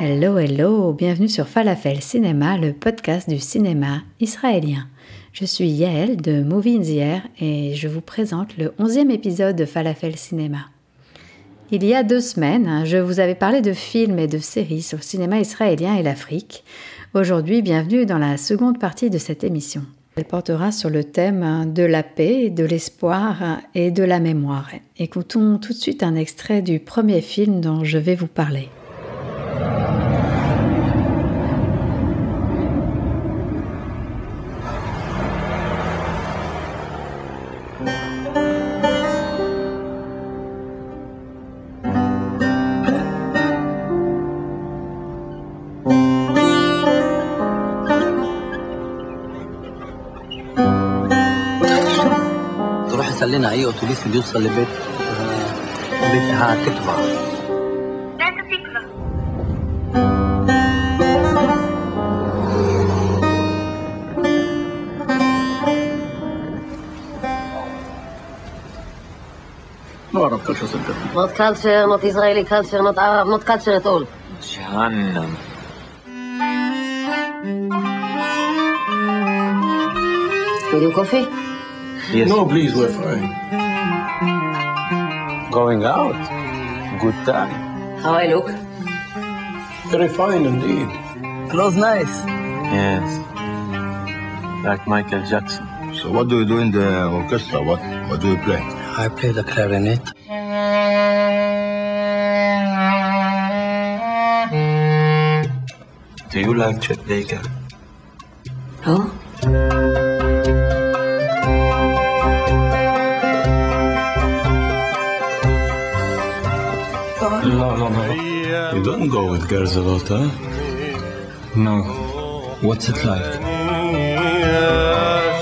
Hello, hello, bienvenue sur Falafel Cinéma, le podcast du cinéma israélien. Je suis Yael de Movie in the Air et je vous présente le 11e épisode de Falafel Cinéma. Il y a deux semaines, je vous avais parlé de films et de séries sur le cinéma israélien et l'Afrique. Aujourd'hui, bienvenue dans la seconde partie de cette émission. Elle portera sur le thème de la paix, de l'espoir et de la mémoire. Écoutons tout de suite un extrait du premier film dont je vais vous parler. الأتوبيس لسه بيوصل لبيت بيتها تكبر Not culture, not Israeli culture, not Arab, not culture at all. Jahannam. Will you coffee? Yes. No, please, we're fine. Going out good time How I look? Very fine indeed. clothes nice yes like Michael Jackson So what do you do in the orchestra? What what do you play? I play the clarinet Do you like Chet Baker? Oh? don't go with girls a lot, huh? No. What's it like?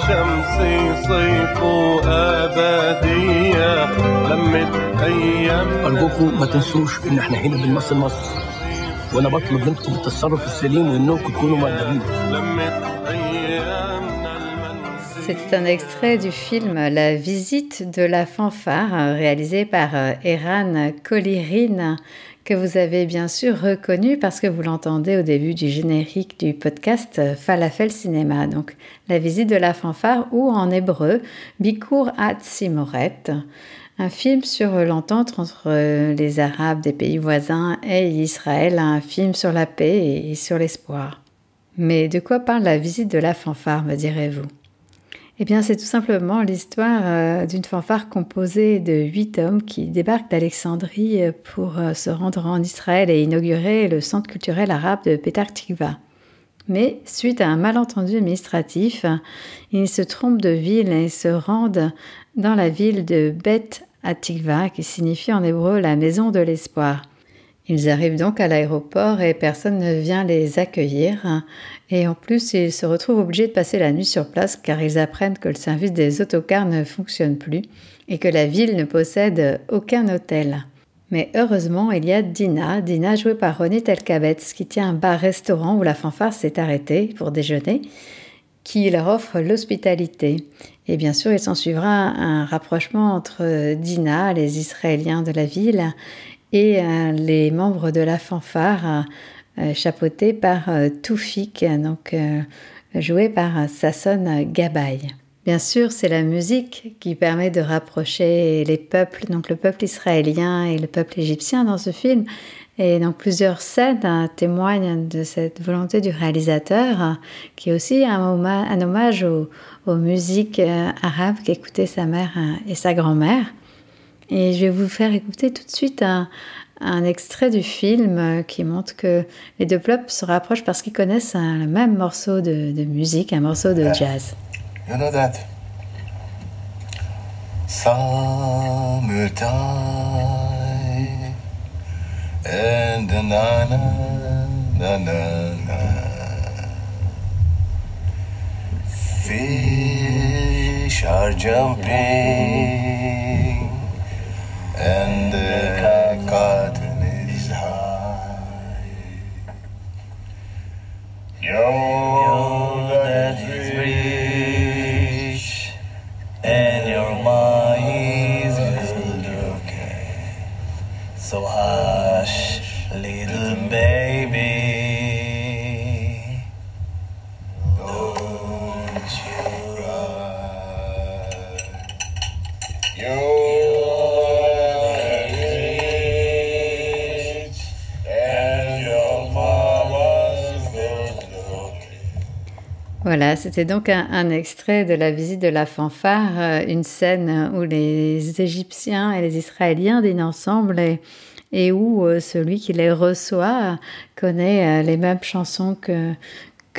شمسي صيف أبدية لمت أيام أرجوكم ما تنسوش إن إحنا هنا بنمثل مصر وأنا بطلب منكم التصرف السليم وإنكم تكونوا مؤدبين لمت أيامنا المنزل C'était un extrait du film La visite de la fanfare, euh, réalisé par euh, Eran Kolirin, que vous avez bien sûr reconnu parce que vous l'entendez au début du générique du podcast euh, Falafel Cinéma. Donc, La visite de la fanfare ou en hébreu Bikur at Simoret, un film sur l'entente entre euh, les Arabes des pays voisins et Israël, un film sur la paix et sur l'espoir. Mais de quoi parle la visite de la fanfare, me direz-vous? Eh bien, c'est tout simplement l'histoire euh, d'une fanfare composée de huit hommes qui débarquent d'Alexandrie euh, pour euh, se rendre en Israël et inaugurer le centre culturel arabe de Petar Tikva. Mais suite à un malentendu administratif, ils se trompent de ville et se rendent dans la ville de Beth Atikva, qui signifie en hébreu la maison de l'espoir. Ils arrivent donc à l'aéroport et personne ne vient les accueillir. Et en plus, ils se retrouvent obligés de passer la nuit sur place car ils apprennent que le service des autocars ne fonctionne plus et que la ville ne possède aucun hôtel. Mais heureusement, il y a Dina, Dina jouée par Ronit Elkabetz, qui tient un bar-restaurant où la fanfare s'est arrêtée pour déjeuner, qui leur offre l'hospitalité. Et bien sûr, il s'en suivra un rapprochement entre Dina, les Israéliens de la ville, euh, les membres de la fanfare, euh, chapeautés par euh, Toufik, donc euh, joué par euh, Sasson Gabay. Bien sûr, c'est la musique qui permet de rapprocher les peuples, donc le peuple israélien et le peuple égyptien dans ce film. Et donc plusieurs scènes euh, témoignent de cette volonté du réalisateur, euh, qui est aussi un, hommage, aux, musiques euh, arabes qu'écoutaient sa mère euh, et sa grand-mère. Et je vais vous faire écouter tout de suite un, un extrait du film euh, qui montre que les deux peuples se rapprochent parce qu'ils connaissent un- le même morceau de, de musique, un morceau de jazz. You know that? Summertime and na na na na na. Fish are jumping, and C'était donc un, extrait de la visite de la fanfare, euh, une scène où les Égyptiens et les Israéliens dînent ensemble et, où euh, celui qui les reçoit connaît euh, les mêmes chansons que,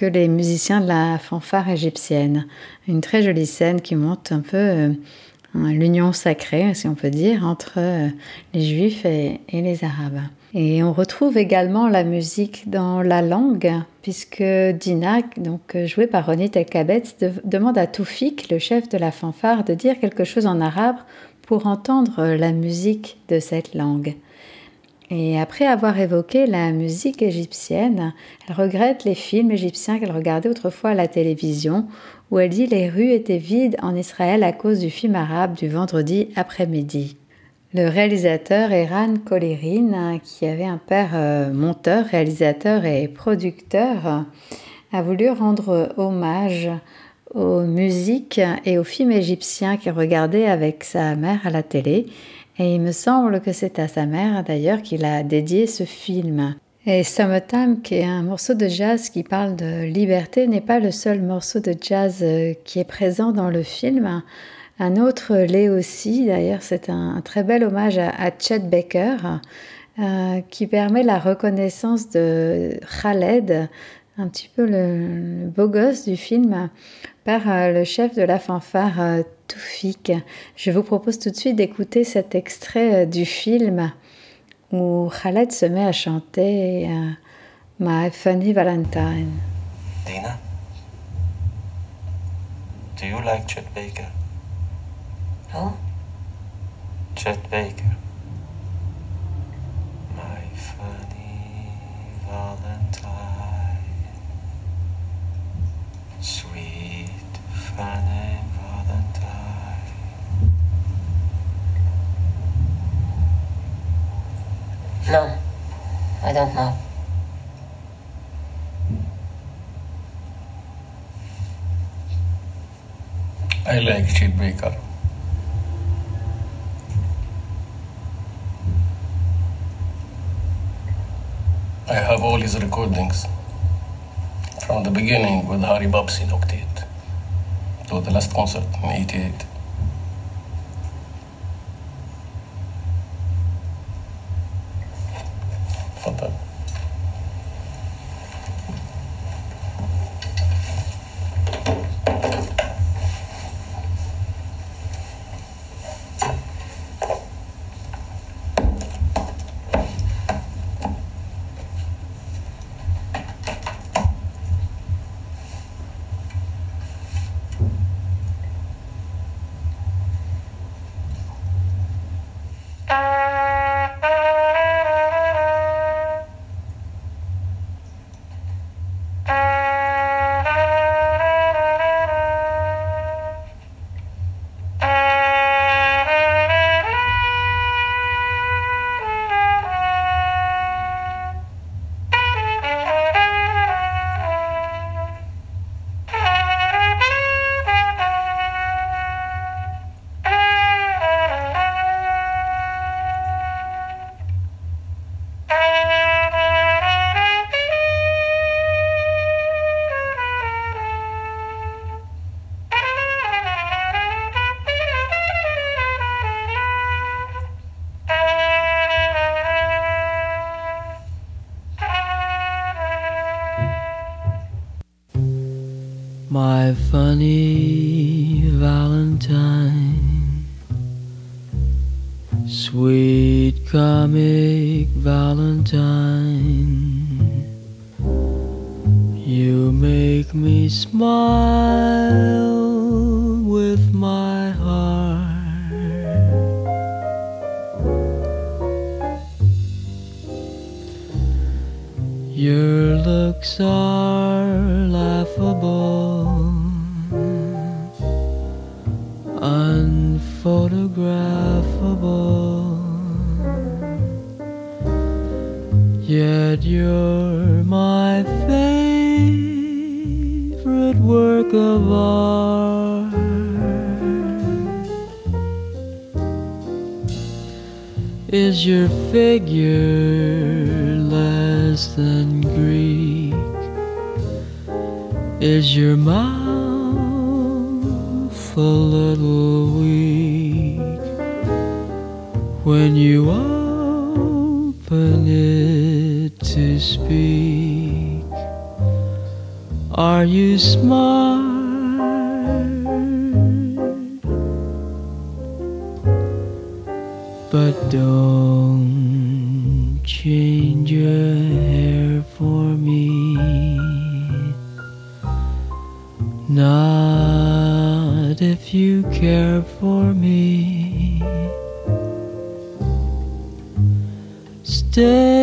les musiciens de la fanfare égyptienne. Une très jolie scène qui montre un peu l'union sacrée, si on peut dire, entre les Juifs et les Arabes. Et on retrouve également la musique dans la langue, puisque Dina, donc euh, jouée par Ronit Elkabetz, de- demande à Toufik, le chef de la fanfare, de dire quelque chose en arabe pour entendre la musique de cette langue. Et après avoir évoqué la musique égyptienne, elle regrette les films égyptiens qu'elle regardait autrefois à la télévision, où elle dit les rues étaient vides en Israël à cause du film arabe du vendredi après-midi. Le réalisateur Eran Kolerin, qui avait un père euh, monteur, réalisateur et producteur, a voulu rendre hommage aux musiques et aux films égyptiens qu'il regardait avec sa mère à la télé. Et il me semble que c'est à sa mère d'ailleurs qu'il a dédié ce film. Et Summertime, qui est un morceau de jazz qui parle de liberté, n'est pas le seul morceau de jazz euh, qui est présent dans le film. Un autre l'est aussi, d'ailleurs c'est un, très bel hommage à, Chet Baker, euh, qui permet la reconnaissance de Khaled, un petit peu le, beau gosse du film, par euh, le chef de la fanfare euh. Je vous propose tout de suite d'écouter cet extrait euh, du film où Khaled se met à chanter My Funny Valentine. Dina, do you like Chet Baker? Who? Chet Baker. My funny Valentine. Sweet funny Valentine. No, I don't know. I like Chet Baker. I have all his recordings from the beginning with Harry Babsi Octet to the last concert in 88. Your looks are laughable, unphotographable. Yet you're my favorite work of art. Is your figure than Greek? Is your mouth a little weak when you open it to speak? Are you smart? But don't if you care for me. Stay,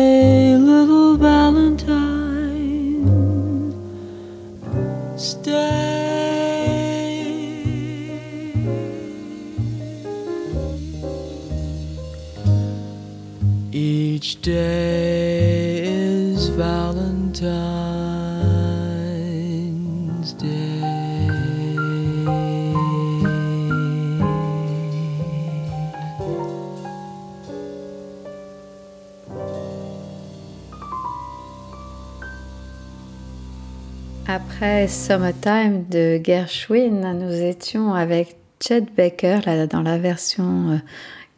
Après Summertime de Gershwin, nous étions avec Chet Baker dans la version euh,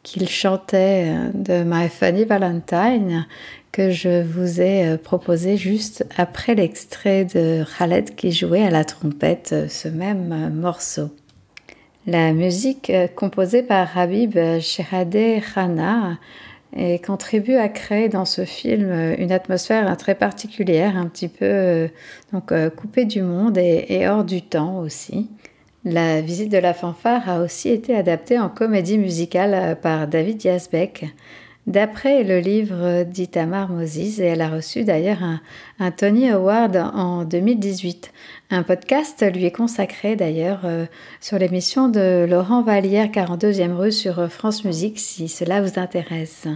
qu'il chantait euh, de My Funny Valentine que je vous ai euh, proposé juste après l'extrait de Khaled qui jouait à la trompette euh, ce même morceau. La musique composée par Habib Shehadeh Khana et contribue à créer dans ce film euh, une atmosphère très particulière, un petit peu euh, donc euh, coupée du monde et, et hors du temps aussi. La visite de la fanfare a aussi été adaptée en comédie musicale par David Yazbek, d'après le livre d'Itamar Moses, et elle a reçu d'ailleurs un, Tony Award en 2018. Un podcast lui est consacré d'ailleurs euh, sur l'émission de Laurent Vallière, 42e rue sur France Musique, si cela vous intéresse.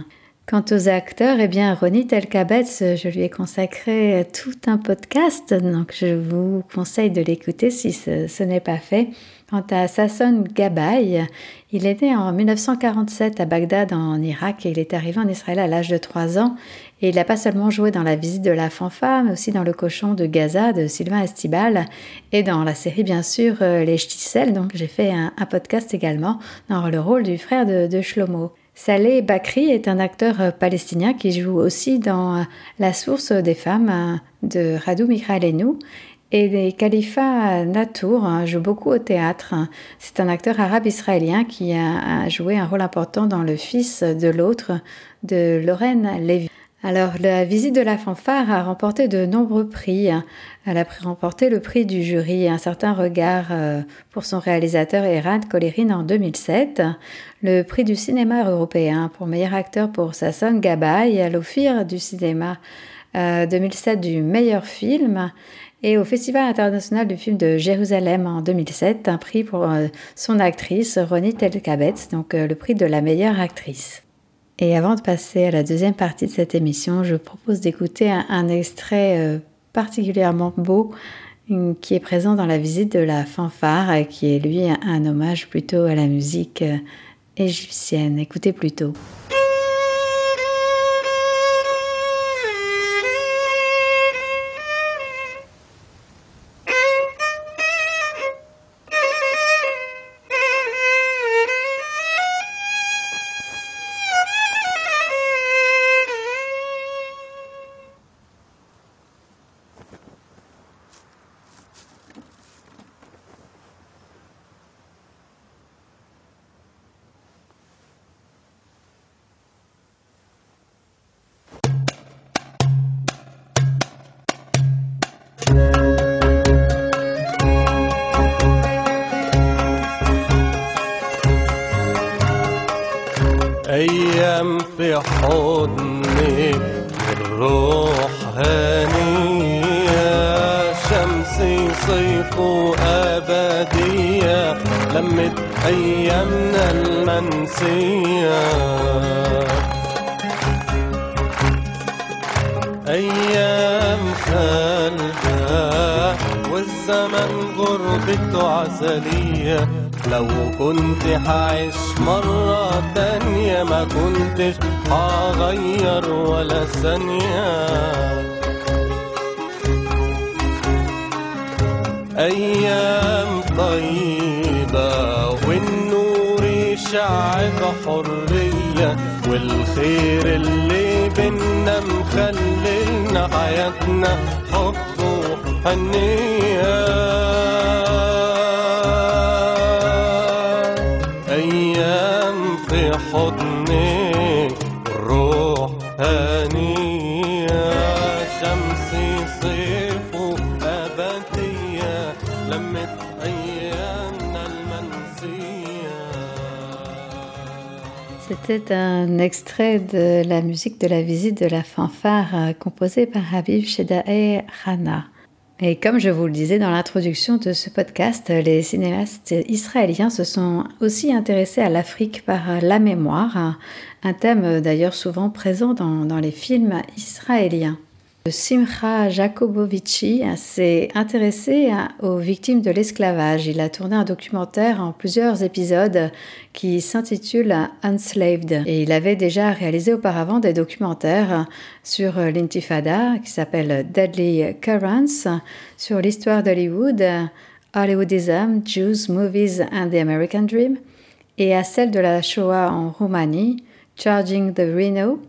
Quant aux acteurs, eh bien, Ronit Elkabetz, je lui ai consacré tout un podcast, donc je vous conseille de l'écouter si ce n'est pas fait. Quant à Sasson Gabay, il est né en 1947 à Bagdad en Irak et il est arrivé en Israël à l'âge de 3 ans. Et il n'a pas seulement joué dans La visite de la fanfare, mais aussi dans Le cochon de Gaza de Sylvain Estibal et dans la série bien sûr euh, Les Ch'tissel, donc j'ai fait un, podcast également dans le rôle du frère de, de Shlomo. Saleh Bakri est un acteur euh, palestinien qui joue aussi dans euh, La source des femmes de Radou Mikhalenou et Khalifa Natour hein, joue beaucoup au théâtre. C'est un acteur arabe israélien qui a, joué un rôle important dans Le Fils de l'autre de Lorraine Lévy. Alors, la visite de la fanfare a remporté de nombreux prix. Elle a remporté le prix du jury Un certain regard euh, pour son réalisateur Eran Kolerin en 2007, le prix du cinéma européen pour meilleur acteur pour Sasson Gabay, l'Ophir du cinéma 2007 du meilleur film et au Festival international du film de Jérusalem en 2007, un prix pour euh, son actrice Ronit Elkabetz, donc euh, le prix de la meilleure actrice. Et avant de passer à la deuxième partie de cette émission, je propose d'écouter un, extrait euh, particulièrement beau qui est présent dans la visite de la fanfare, qui est lui un hommage plutôt à la musique égyptienne. Écoutez plutôt. أيامنا المنسية. أيام خالدة والزمن غربته عسلية. لو كنت حعيش مرة تانية ما كنتش هغير ولا ثانية. أيام طيبة والنور يشع بحرية والخير اللي بينا مخللنا حياتنا حب وحنية. C'était un extrait de la musique de la visite de la fanfare euh, composée par Habib Shedae Rana. Et comme je vous le disais dans l'introduction de ce podcast, les cinéastes israéliens se sont aussi intéressés à l'Afrique par la mémoire, un thème d'ailleurs souvent présent dans, dans les films israéliens. Simcha Jacobovici s'est intéressé aux victimes de l'esclavage. Il a tourné un documentaire en plusieurs épisodes qui s'intitule Unslaved. Et il avait déjà réalisé auparavant des documentaires sur l'intifada qui s'appelle Deadly Currents, sur l'histoire d'Hollywood, Hollywoodism, Jews, Movies and the American Dream, et à celle de la Shoah en Roumanie, Charging the Rhino,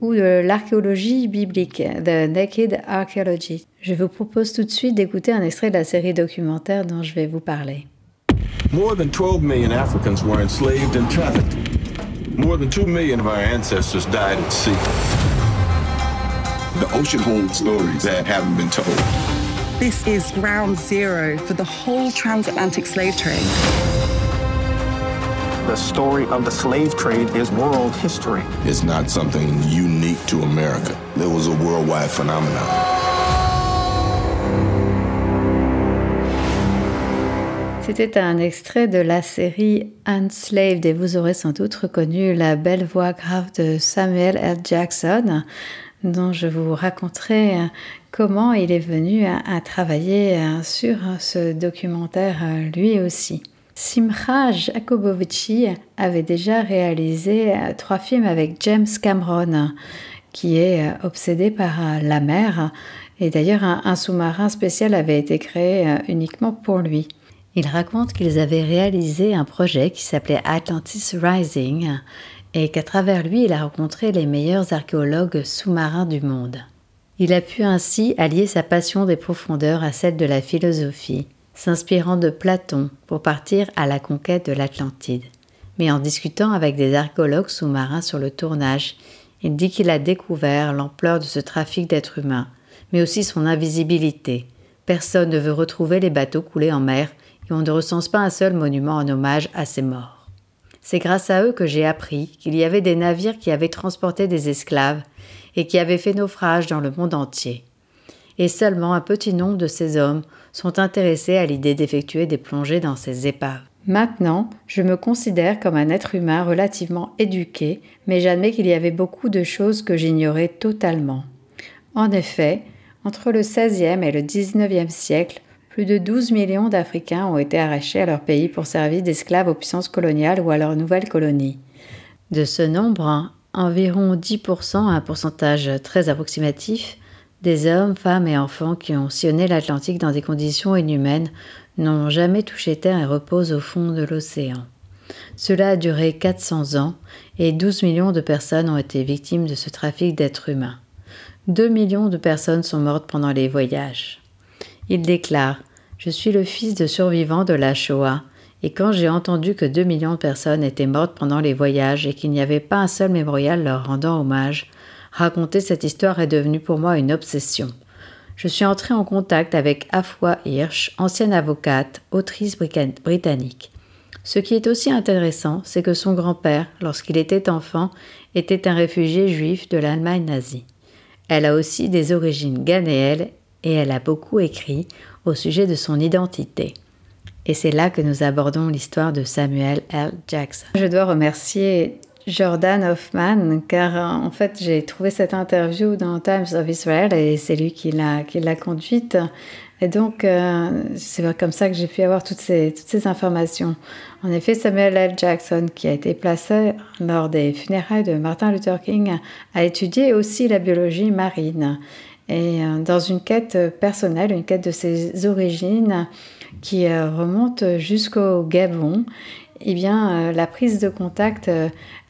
ou de l'archéologie biblique, The Naked Archaeology. Je vous propose tout de suite d'écouter un extrait de la série documentaire dont je vais vous parler. More than 12 million Africans were enslaved and trafficked. More than 2 million of our ancestors died at sea. The ocean holds stories that haven't been told. This is ground zero for the whole transatlantic slave trade. The story of the slave trade is world history. It's not something unique to America. It was a worldwide phenomenon. C'était un extrait de la série Unslaved et vous aurez sans doute reconnu la belle voix grave de Samuel L. Jackson dont je vous raconterai comment il est venu à, travailler sur ce documentaire lui aussi. Simcha Jacobovici avait déjà réalisé trois films avec James Cameron, qui est obsédé par la mer, et d'ailleurs un, sous-marin spécial avait été créé uniquement pour lui. Il raconte qu'ils avaient réalisé un projet qui s'appelait Atlantis Rising et qu'à travers lui, il a rencontré les meilleurs archéologues sous-marins du monde. Il a pu ainsi allier sa passion des profondeurs à celle de la philosophie, s'inspirant de Platon pour partir à la conquête de l'Atlantide. Mais en discutant avec des archéologues sous-marins sur le tournage, il dit qu'il a découvert l'ampleur de ce trafic d'êtres humains, mais aussi son invisibilité. Personne ne veut retrouver les bateaux coulés en mer et on ne recense pas un seul monument en hommage à ces morts. C'est grâce à eux que j'ai appris qu'il y avait des navires qui avaient transporté des esclaves et qui avaient fait naufrage dans le monde entier. Et seulement un petit nombre de ces hommes sont intéressés à l'idée d'effectuer des plongées dans ces épaves. Maintenant, je me considère comme un être humain relativement éduqué, mais j'admets qu'il y avait beaucoup de choses que j'ignorais totalement. En effet, entre le XVIe et le XIXe siècle, plus de 12 millions d'Africains ont été arrachés à leur pays pour servir d'esclaves aux puissances coloniales ou à leurs nouvelles colonies. De ce nombre, environ 10%, un pourcentage très approximatif, des hommes, femmes et enfants qui ont sillonné l'Atlantique dans des conditions inhumaines n'ont jamais touché terre et reposent au fond de l'océan. Cela a duré 400 ans et 12 millions de personnes ont été victimes de ce trafic d'êtres humains. 2 millions de personnes sont mortes pendant les voyages. Il déclare Je suis le fils de survivants de la Shoah, et quand j'ai entendu que 2 millions de personnes étaient mortes pendant les voyages et qu'il n'y avait pas un seul mémorial leur rendant hommage, raconter cette histoire est devenu pour moi une obsession. Je suis entré en contact avec Afua Hirsch, ancienne avocate, autrice britannique. Ce qui est aussi intéressant, c'est que son grand-père, lorsqu'il était enfant, était un réfugié juif de l'Allemagne nazie. Elle a aussi des origines ghanéennes et elle a beaucoup écrit au sujet de son identité. Et c'est là que nous abordons l'histoire de Samuel L. Jackson. Je dois remercier Jordan Hoffman, car euh, en fait j'ai trouvé cette interview dans Times of Israel et c'est lui qui l'a, conduite. Et donc euh, c'est comme ça que j'ai pu avoir toutes ces, toutes ces informations. En effet, Samuel L. Jackson, qui a été placé lors des funérailles de Martin Luther King, a étudié aussi la biologie marine. Et euh, dans une quête personnelle, une quête de ses origines qui remonte jusqu'au Gabon, eh bien, la prise de contact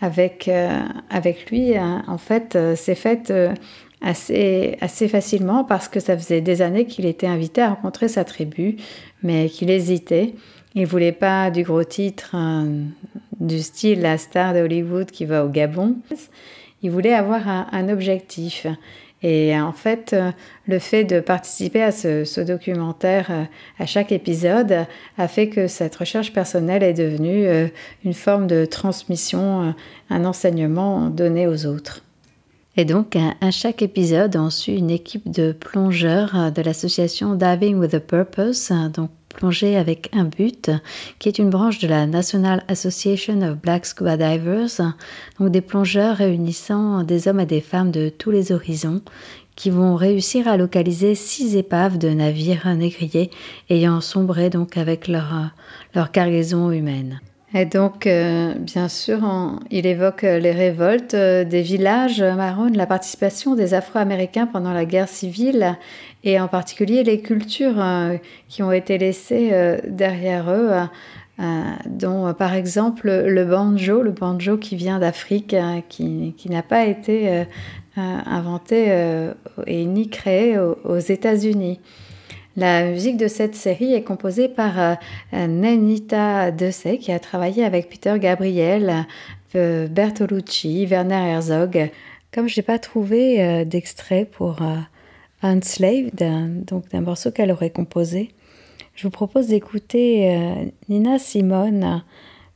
avec, euh, avec lui, hein, en fait, euh, s'est faite euh, assez, assez facilement parce que ça faisait des années qu'il était invité à rencontrer sa tribu, mais qu'il hésitait. Il voulait pas du gros titre du style la star de Hollywood qui va au Gabon. Il voulait avoir un objectif. Et en fait, euh, le fait de participer à ce, documentaire euh, à chaque épisode a fait que cette recherche personnelle est devenue euh, une forme de transmission, un enseignement donné aux autres. Et donc, à, chaque épisode, on suit une équipe de plongeurs de l'association Diving with a Purpose, donc plonger avec un but, qui est une branche de la National Association of Black Scuba Divers, donc des plongeurs réunissant des hommes et des femmes de tous les horizons qui vont réussir à localiser six épaves de navires négriers ayant sombré donc avec leur cargaison humaine. Et donc, euh, bien sûr, il évoque les révoltes euh, des villages marrons, la participation des Afro-Américains pendant la guerre civile et en particulier les cultures euh, qui ont été laissées euh, derrière eux, euh, dont par exemple le banjo, le banjo qui vient d'Afrique, qui, n'a pas été inventé et ni créé aux, États-Unis. La musique de cette série est composée par Nenita Dessay, qui a travaillé avec Peter Gabriel, Bertolucci, Werner Herzog. Comme je n'ai pas trouvé d'extrait pour Unslaved, donc d'un morceau qu'elle aurait composé. Je vous propose d'écouter euh, Nina Simone,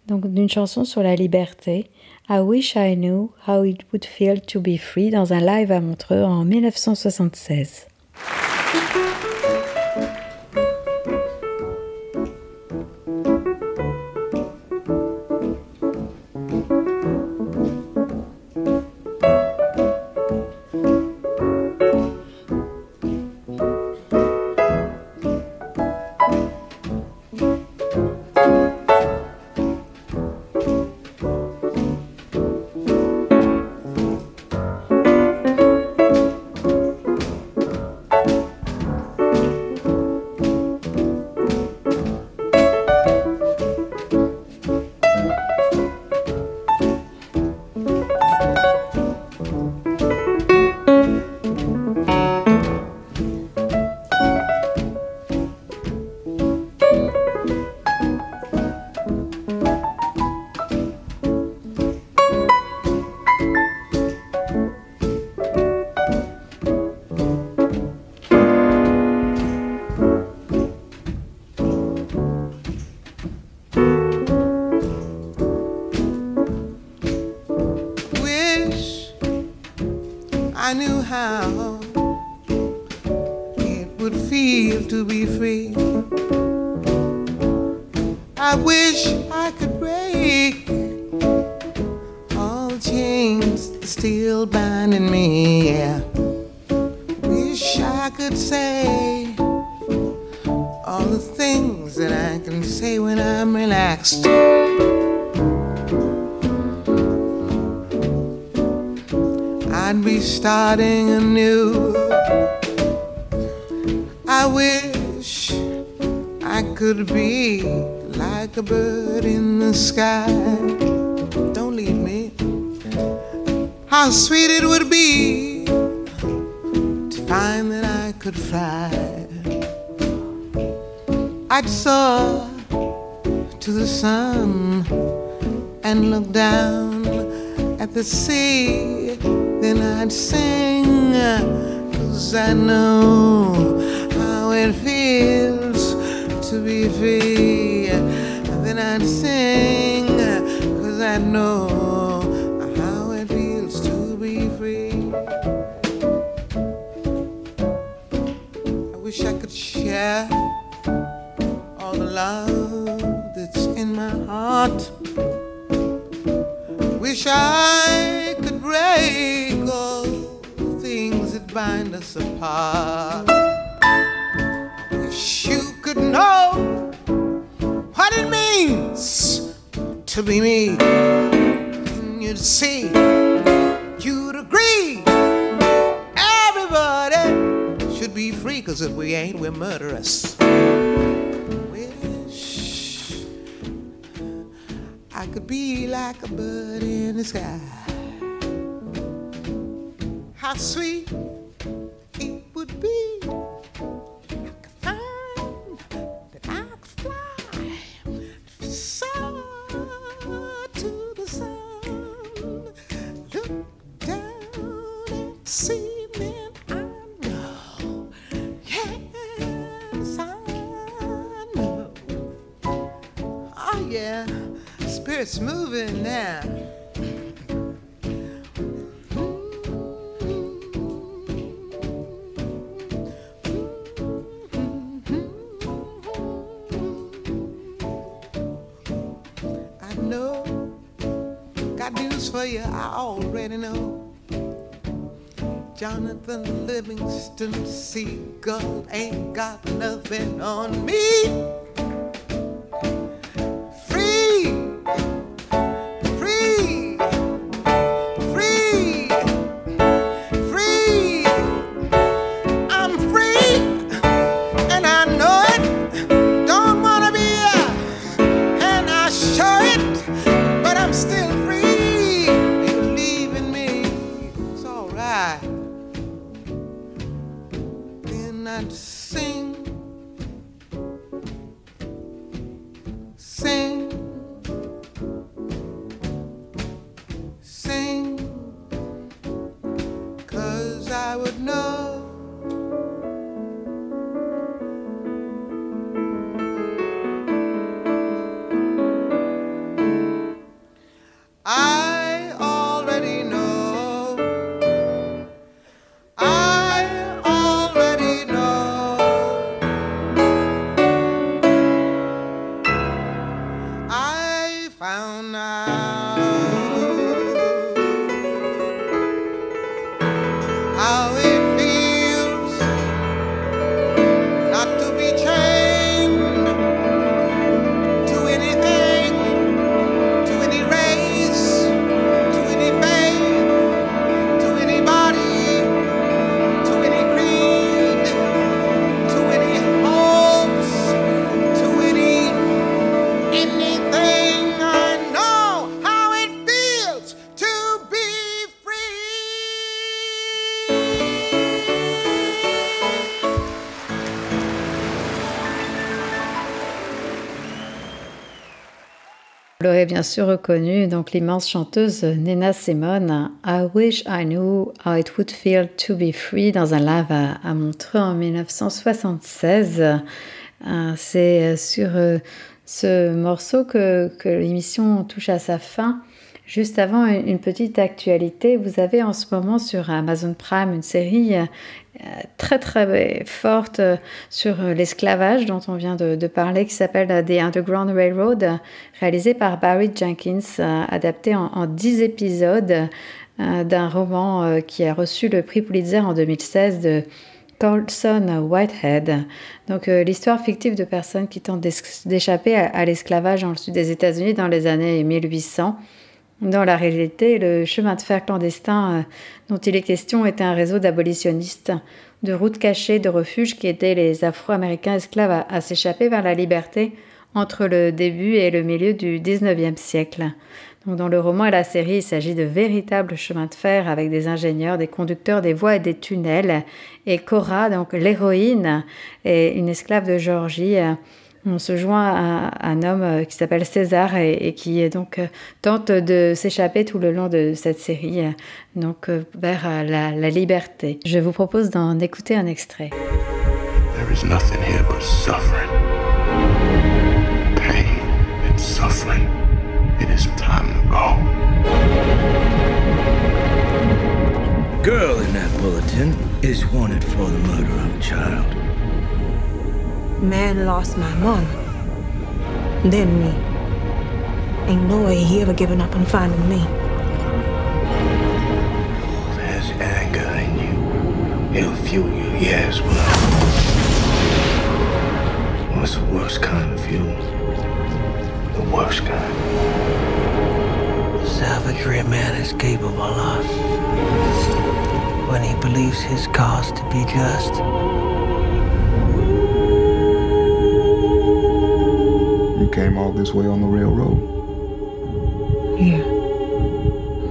donc d'une chanson sur la liberté. I wish I knew how it would feel to be free dans un live à Montreux en 1976. the sky. Don't leave me. How sweet it would be to find that I could fly. I'd soar to the sun and look down at the sea. Then I'd sing, cause I know how it feels to be free and sing, cause I know how it feels to be free. I wish I could share all the love that's in my heart. Wish I could break all the things that bind us apart. Wish you could know what it means to be me. Can you see? You'd agree. Everybody should be free, cause if we ain't, we're murderous. Wish I could be like a bird in the sky. How sweet I already know. Jonathan Livingston Seagull ain't got nothing on me. Bien sûr reconnu, donc l'immense chanteuse Nina Simone, I Wish I Knew How It Would Feel to Be Free dans un live à, Montreux en 1976. Euh, C'est sur euh, ce morceau que l'émission touche à sa fin. Juste avant, une petite actualité. Vous avez en ce moment sur Amazon Prime une série euh, très très forte euh, sur l'esclavage dont on vient de, parler qui s'appelle euh, The Underground Railroad, réalisée par Barry Jenkins, euh, adapté en, en 10 épisodes d'un roman qui a reçu le prix Pulitzer en 2016 de Colson Whitehead. Donc l'histoire fictive de personnes qui tentent d'échapper à l'esclavage dans le sud des États-Unis dans les années 1800. Dans la réalité, le chemin de fer clandestin euh, dont il est question était un réseau d'abolitionnistes, de routes cachées, de refuges qui aidaient les Afro-Américains esclaves à, s'échapper vers la liberté entre le début et le milieu du 19e siècle. Donc, dans le roman et la série, il s'agit de véritables chemins de fer avec des ingénieurs, des conducteurs des voies et des tunnels. Et Cora, donc l'héroïne, est une esclave de Géorgie. On se joint à un homme euh, qui s'appelle César et, et qui euh, donc euh, tente de s'échapper tout le long de cette série, donc vers la, la liberté. Je vous propose d'en écouter un extrait. There is nothing here but suffering. Pain and suffering. It is time to go. Girl in that bulletin is wanted for the murder of a child. Man lost my mom. Then me. Ain't no way he ever given up on finding me. There's anger in you. It'll fuel you, yes, but. What's the worst kind of fuel? The worst kind. Savagery a man is capable of when he believes his cause to be just. Came all this way on the railroad? Yeah.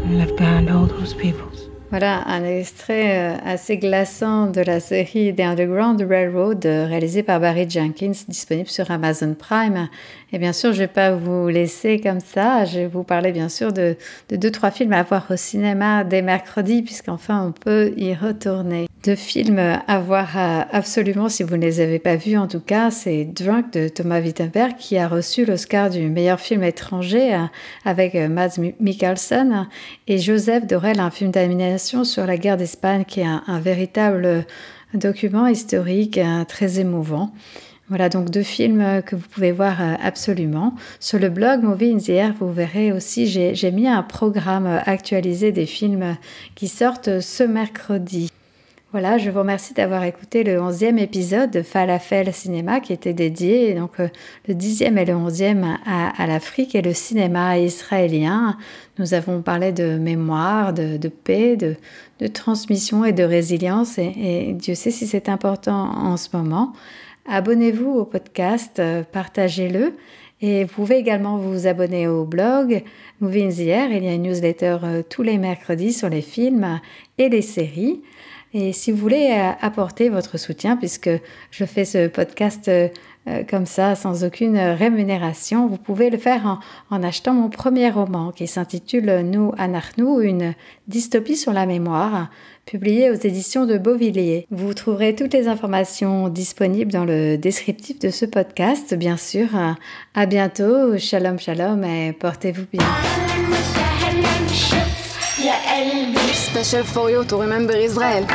I left behind all those people. Voilà un extrait euh, assez glaçant de la série The Underground Railroad euh, réalisée par Barry Jenkins, disponible sur Amazon Prime. Et bien sûr, je ne vais pas vous laisser comme ça. Je vais vous parler bien sûr de, de deux, trois films à voir au cinéma dès mercredi, puisqu'enfin on peut y retourner. Deux films à voir euh, absolument si vous ne les avez pas vus en tout cas, c'est Drunk de Thomas Wittenberg qui a reçu l'Oscar du meilleur film étranger avec Mads Mikkelsen et Joseph Dorel, un film d'animation sur la guerre d'Espagne qui est un véritable document historique très émouvant. Voilà donc deux films que vous pouvez voir absolument. Sur le blog Movie in vous verrez aussi, j'ai mis un programme actualisé des films qui sortent ce mercredi. Voilà, je vous remercie d'avoir écouté le 11e épisode de Falafel Cinéma qui était dédié, donc le 10e et le 11e à, l'Afrique et le cinéma israélien. Nous avons parlé de mémoire, de, paix, de, transmission et de résilience et Dieu sait si c'est important en ce moment. Abonnez-vous au podcast, partagez-le. Et vous pouvez également vous abonner au blog Movie in the Air. Il y a une newsletter tous les mercredis sur les films et les séries. Et si vous voulez apporter votre soutien, puisque je fais ce podcast comme ça, sans aucune rémunération, vous pouvez le faire en, en achetant mon premier roman qui s'intitule Nous Anarchnou, une dystopie sur la mémoire, publié aux éditions de Beauvilliers. Vous trouverez toutes les informations disponibles dans le descriptif de ce podcast, bien sûr. À bientôt, shalom shalom et portez-vous bien. Special for you to remember Israel.